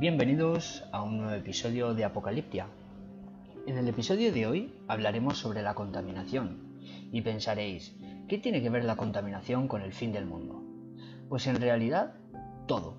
Bienvenidos a un nuevo episodio de Apocaliptia. En el episodio de hoy hablaremos sobre la contaminación y pensaréis, ¿qué tiene que ver la contaminación con el fin del mundo? Pues en realidad, todo.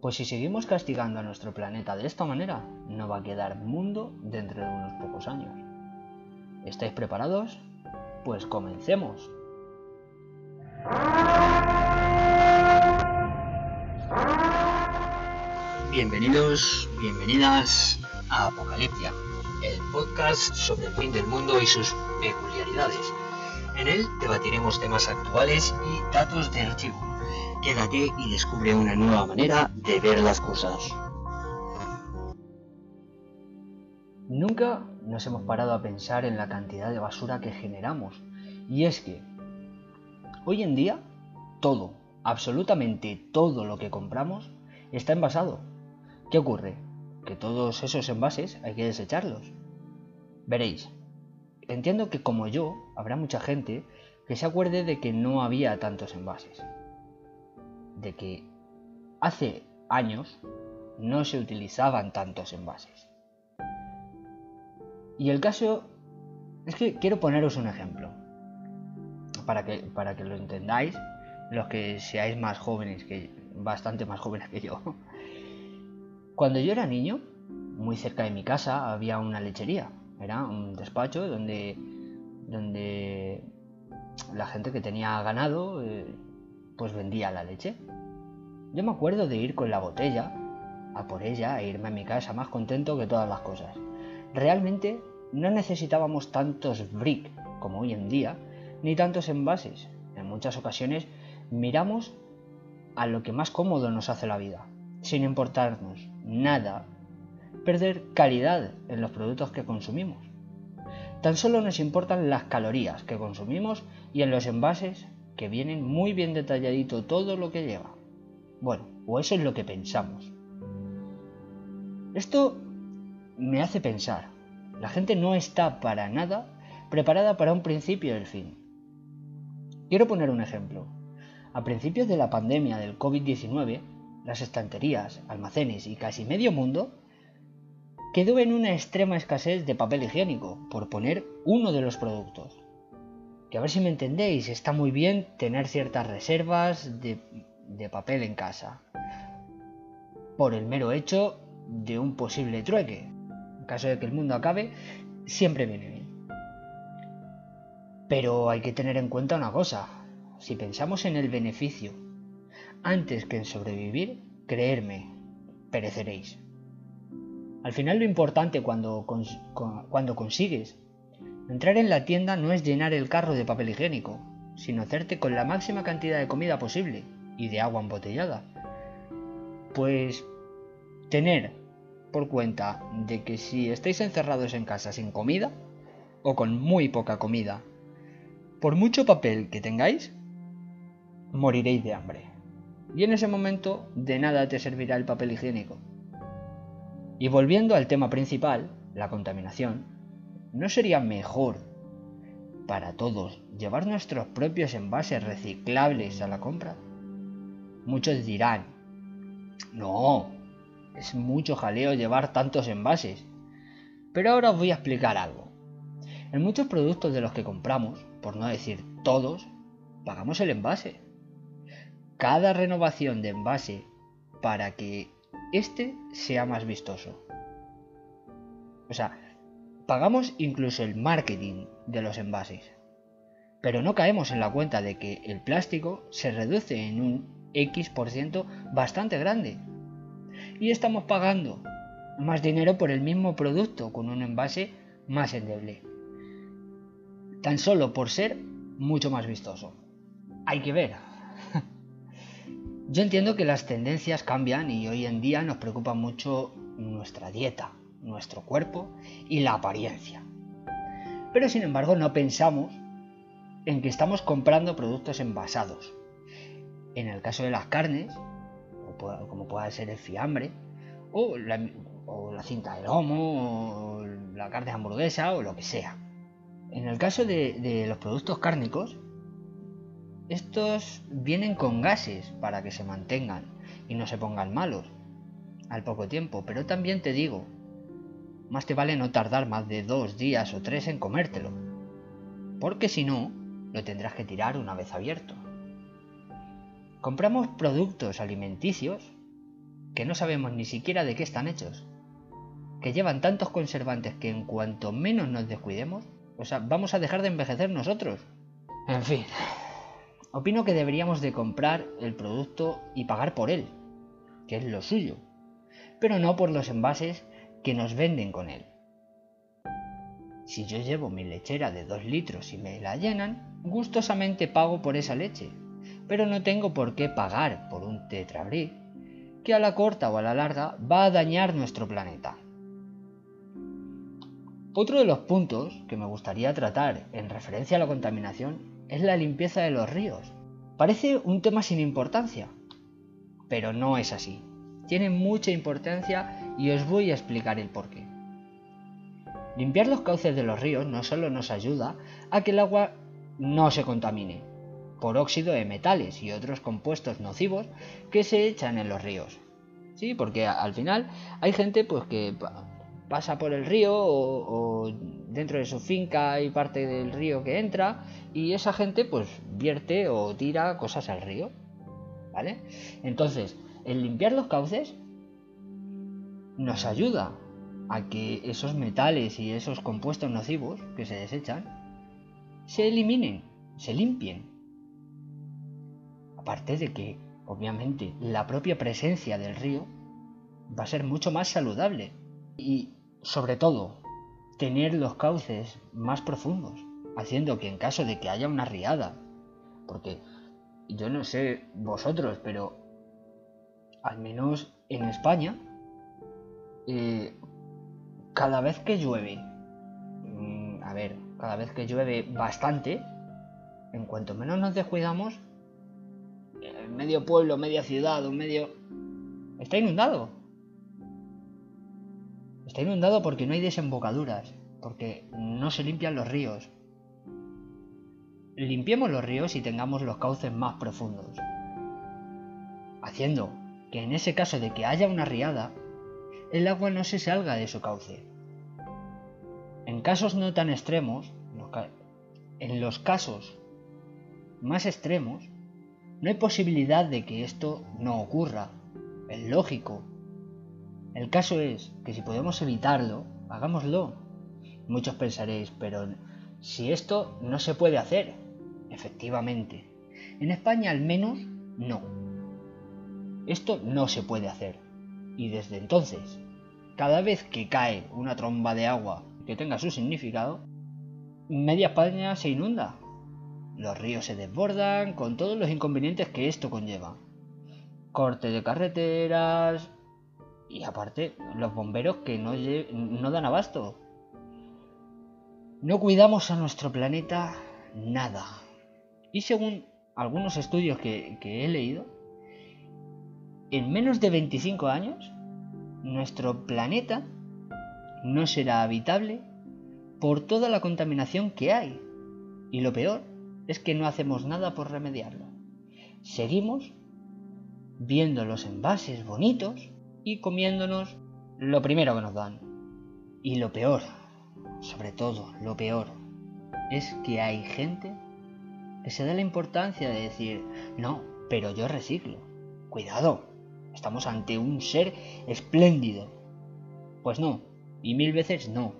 Pues si seguimos castigando a nuestro planeta de esta manera, no va a quedar mundo dentro de unos pocos años. ¿Estáis preparados? Pues comencemos. Bienvenidos, bienvenidas a Apocaliptia, el podcast sobre el fin del mundo y sus peculiaridades. En él debatiremos temas actuales y datos de archivo. Quédate y descubre una nueva manera de ver las cosas. Nunca nos hemos parado a pensar en la cantidad de basura que generamos. Y es que, hoy en día, todo, absolutamente todo lo que compramos, está envasado ¿Qué ocurre? Que todos esos envases hay que desecharlos. Veréis, entiendo que como yo, habrá mucha gente que se acuerde de que no había tantos envases. De que hace años no se utilizaban tantos envases. Y el caso es que quiero poneros un ejemplo. Para que, para que lo entendáis, los que seáis más jóvenes que bastante más jóvenes que yo. Cuando yo era niño, muy cerca de mi casa había una lechería. Era un despacho donde, donde la gente que tenía ganado eh, pues vendía la leche. Yo me acuerdo de ir con la botella a por ella e irme a mi casa más contento que todas las cosas. Realmente no necesitábamos tantos brick como hoy en día, ni tantos envases. En muchas ocasiones miramos a lo que más cómodo nos hace la vida, sin importarnos nada perder calidad en los productos que consumimos. Tan solo nos importan las calorías que consumimos y en los envases que vienen muy bien detalladito todo lo que lleva. Bueno, o eso es lo que pensamos. Esto me hace pensar, la gente no está para nada preparada para un principio del fin. Quiero poner un ejemplo. A principios de la pandemia del COVID-19, las estanterías, almacenes y casi medio mundo quedó en una extrema escasez de papel higiénico, por poner uno de los productos. Que a ver si me entendéis, está muy bien tener ciertas reservas de, de papel en casa, por el mero hecho de un posible trueque. En caso de que el mundo acabe, siempre viene bien. Pero hay que tener en cuenta una cosa, si pensamos en el beneficio antes que en sobrevivir, creerme, pereceréis. Al final lo importante cuando, cuando consigues entrar en la tienda no es llenar el carro de papel higiénico, sino hacerte con la máxima cantidad de comida posible y de agua embotellada. Pues tener por cuenta de que si estáis encerrados en casa sin comida, o con muy poca comida, por mucho papel que tengáis, moriréis de hambre y en ese momento de nada te servirá el papel higiénico. Y volviendo al tema principal, la contaminación, ¿no sería mejor para todos llevar nuestros propios envases reciclables a la compra? Muchos dirán, no, es mucho jaleo llevar tantos envases. Pero ahora os voy a explicar algo. En muchos productos de los que compramos, por no decir todos, pagamos el envase cada renovación de envase para que este sea más vistoso. O sea, pagamos incluso el marketing de los envases. Pero no caemos en la cuenta de que el plástico se reduce en un X% bastante grande. Y estamos pagando más dinero por el mismo producto con un envase más endeble. Tan solo por ser mucho más vistoso. Hay que ver. Yo entiendo que las tendencias cambian y hoy en día nos preocupa mucho nuestra dieta, nuestro cuerpo y la apariencia. Pero sin embargo no pensamos en que estamos comprando productos envasados. En el caso de las carnes, como pueda ser el fiambre, o la, cinta de lomo, o la carne hamburguesa, o lo que sea. En el caso de los productos cárnicos, estos vienen con gases para que se mantengan y no se pongan malos. al poco tiempo, pero también te digo, más te vale no tardar más de dos días o tres en comértelo, porque si no, lo tendrás que tirar una vez abierto. Compramos productos alimenticios que no sabemos ni siquiera de qué están hechos, que llevan tantos conservantes que en cuanto menos nos descuidemos, o sea, vamos a dejar de envejecer nosotros. En fin, opino que deberíamos de comprar el producto y pagar por él, que es lo suyo, pero no por los envases que nos venden con él. Si yo llevo mi lechera de 2 litros y me la llenan, gustosamente pago por esa leche, pero no tengo por qué pagar por un tetrabric que a la corta o a la larga va a dañar nuestro planeta. Otro de los puntos que me gustaría tratar en referencia a la contaminación es la limpieza de los ríos. Parece un tema sin importancia, pero no es así. Tiene mucha importancia y os voy a explicar el porqué. Limpiar los cauces de los ríos no solo nos ayuda a que el agua no se contamine por óxido de metales y otros compuestos nocivos que se echan en los ríos. Sí, porque al final hay gente pues que pasa por el río o, dentro de su finca hay parte del río que entra y esa gente pues vierte o tira cosas al río. ¿Vale? Entonces, el limpiar los cauces nos ayuda a que esos metales y esos compuestos nocivos que se desechan se eliminen, se limpien. Aparte de que, obviamente, la propia presencia del río va a ser mucho más saludable y sobre todo, tener los cauces más profundos, haciendo que en caso de que haya una riada, porque yo no sé vosotros, pero al menos en España, eh, cada vez que llueve, mm, a ver, cada vez que llueve bastante, en cuanto menos nos descuidamos, medio pueblo, media ciudad o medio... está inundado. Está inundado porque no hay desembocaduras, porque no se limpian los ríos. Limpiemos los ríos y tengamos los cauces más profundos, haciendo que en ese caso de que haya una riada, el agua no se salga de su cauce. En casos no tan extremos, en los casos más extremos, no hay posibilidad de que esto no ocurra. Es lógico, el caso es que si podemos evitarlo, hagámoslo. Muchos pensaréis, pero si esto no se puede hacer, efectivamente. En España al menos no. Esto no se puede hacer. Y desde entonces, cada vez que cae una tromba de agua que tenga su significado, media España se inunda. Los ríos se desbordan con todos los inconvenientes que esto conlleva. Corte de carreteras, y aparte, los bomberos que no, no dan abasto. No cuidamos a nuestro planeta nada. Y según algunos estudios que, que he leído, en menos de 25 años, nuestro planeta no será habitable por toda la contaminación que hay. Y lo peor es que no hacemos nada por remediarlo. Seguimos viendo los envases bonitos y comiéndonos lo primero que nos dan. Y lo peor, sobre todo lo peor, es que hay gente que se da la importancia de decir, no, pero yo reciclo. Cuidado, estamos ante un ser espléndido. Pues no, y mil veces no.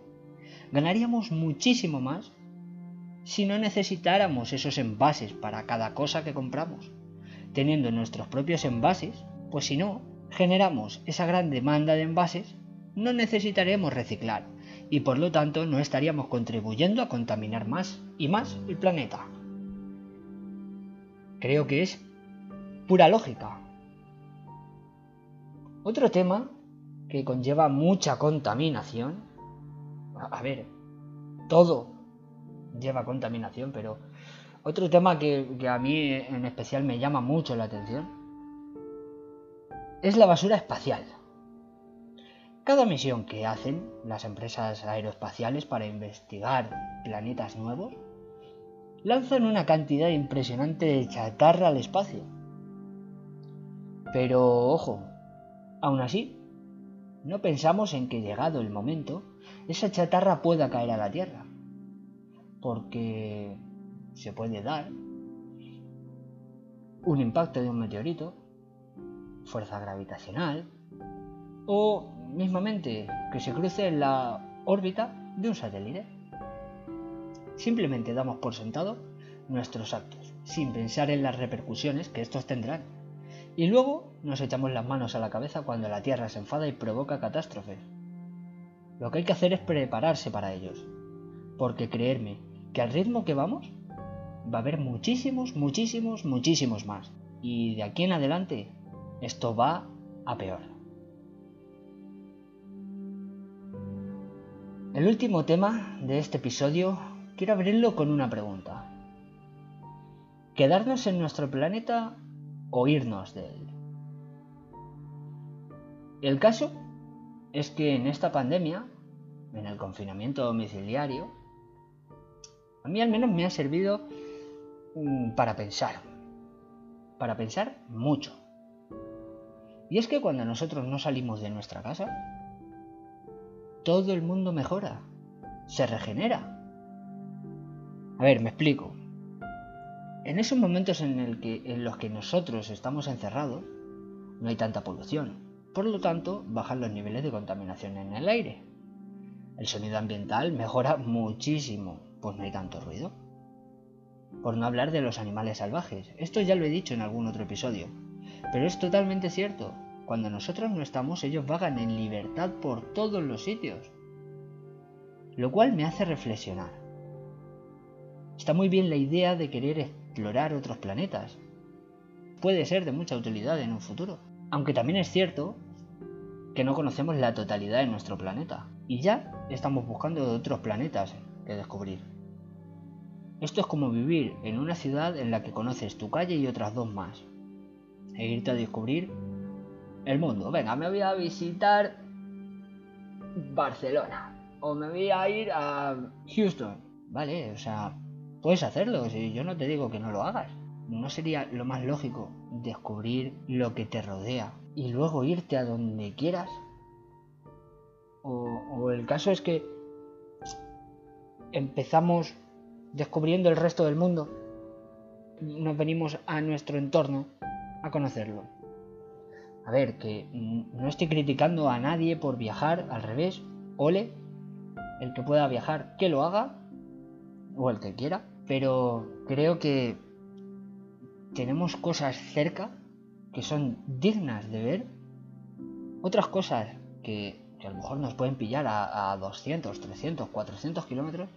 Ganaríamos muchísimo más si no necesitáramos esos envases para cada cosa que compramos. Teniendo nuestros propios envases, pues si no, generamos esa gran demanda de envases, no necesitaremos reciclar y por lo tanto no estaríamos contribuyendo a contaminar más y más el planeta. Creo que es pura lógica. Otro tema que conlleva mucha contaminación, a ver, todo lleva contaminación, pero otro tema que, a mí en especial me llama mucho la atención es la basura espacial. Cada misión que hacen las empresas aeroespaciales para investigar planetas nuevos lanzan una cantidad impresionante de chatarra al espacio. Pero ojo, aún así, no pensamos en que llegado el momento, esa chatarra pueda caer a la Tierra. Porque se puede dar un impacto de un meteorito, fuerza gravitacional, o mismamente que se cruce en la órbita de un satélite. Simplemente damos por sentado nuestros actos, sin pensar en las repercusiones que estos tendrán. Y luego nos echamos las manos a la cabeza cuando la Tierra se enfada y provoca catástrofes. Lo que hay que hacer es prepararse para ellos. Porque creerme que al ritmo que vamos, va a haber muchísimos, muchísimos, muchísimos más. Y de aquí en adelante, esto va a peor. El último tema de este episodio quiero abrirlo con una pregunta. ¿Quedarnos en nuestro planeta o irnos de él? El caso es que en esta pandemia, en el confinamiento domiciliario, a mí al menos me ha servido mm, para pensar. Para pensar mucho. Y es que cuando nosotros no salimos de nuestra casa, todo el mundo mejora, se regenera. A ver, me explico. En esos momentos en, que, en los que nosotros estamos encerrados, no hay tanta polución. Por lo tanto, bajan los niveles de contaminación en el aire. El sonido ambiental mejora muchísimo, pues no hay tanto ruido. Por no hablar de los animales salvajes. Esto ya lo he dicho en algún otro episodio. Pero es totalmente cierto. Cuando nosotros no estamos, ellos vagan en libertad por todos los sitios. Lo cual me hace reflexionar. Está muy bien la idea de querer explorar otros planetas. Puede ser de mucha utilidad en un futuro. Aunque también es cierto que no conocemos la totalidad de nuestro planeta. Y ya estamos buscando otros planetas que descubrir. Esto es como vivir en una ciudad en la que conoces tu calle y otras dos más. E irte a descubrir el mundo. Venga, me voy a visitar Barcelona. O me voy a ir a Houston. Vale, o sea, puedes hacerlo. Si yo no te digo que no lo hagas. ¿No sería lo más lógico descubrir lo que te rodea y luego irte a donde quieras? O, o el caso es que empezamos descubriendo el resto del mundo, nos venimos a nuestro entorno a conocerlo. A ver, que no estoy criticando a nadie por viajar, al revés, ole, el que pueda viajar, que lo haga, o el que quiera, pero creo que tenemos cosas cerca que son dignas de ver, otras cosas que, a lo mejor nos pueden pillar a, a 200, 300, 400 kilómetros,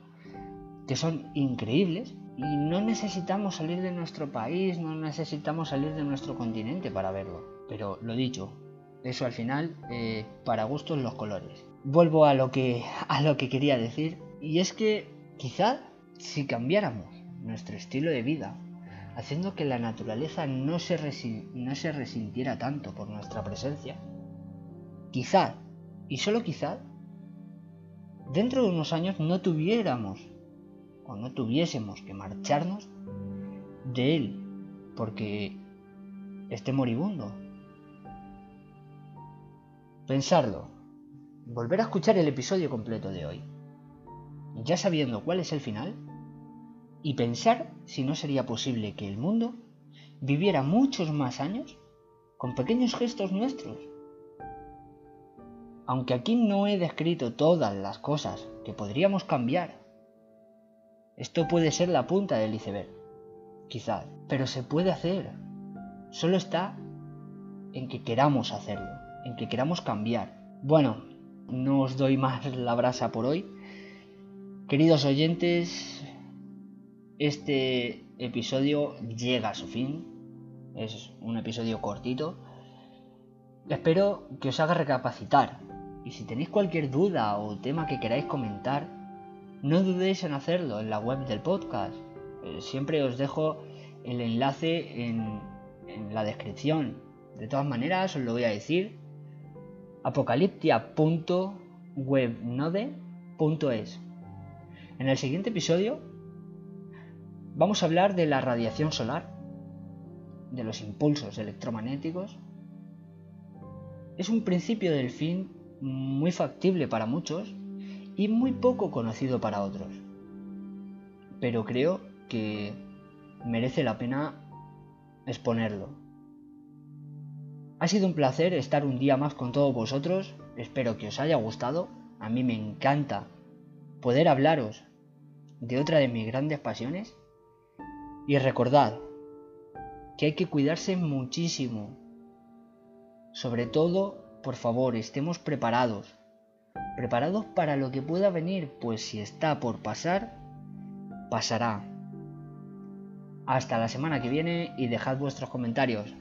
que son increíbles y no necesitamos salir de nuestro país, no necesitamos salir de nuestro continente para verlo. Pero lo dicho, eso al final, eh, para gustos los colores. Vuelvo a lo, que, a lo que quería decir, y es que quizá si cambiáramos nuestro estilo de vida, haciendo que la naturaleza no se, no se resintiera tanto por nuestra presencia, quizá, y solo quizá, dentro de unos años no tuviéramos o no tuviésemos que marcharnos de él porque esté moribundo Pensarlo. Volver a escuchar el episodio completo de hoy. Ya sabiendo cuál es el final. Y pensar si no sería posible que el mundo viviera muchos más años con pequeños gestos nuestros. Aunque aquí no he descrito todas las cosas que podríamos cambiar, esto puede ser la punta del iceberg, quizás, pero se puede hacer. Solo está en que queramos hacerlo en que queramos cambiar. Bueno, no os doy más la brasa por hoy. Queridos oyentes, este episodio llega a su fin. Es un episodio cortito. Espero que os haga recapacitar. Y si tenéis cualquier duda o tema que queráis comentar, no dudéis en hacerlo en la web del podcast. Eh, siempre os dejo el enlace en, la descripción. De todas maneras, os lo voy a decir apocaliptia.webnode.es. En el siguiente episodio vamos a hablar de la radiación solar, de los impulsos electromagnéticos. Es un principio del fin muy factible para muchos y muy poco conocido para otros. Pero creo que merece la pena exponerlo. Ha sido un placer estar un día más con todos vosotros, espero que os haya gustado, a mí me encanta poder hablaros de otra de mis grandes pasiones y recordad que hay que cuidarse muchísimo. Sobre todo, por favor, estemos preparados. Preparados para lo que pueda venir, pues si está por pasar, pasará. Hasta la semana que viene y dejad vuestros comentarios.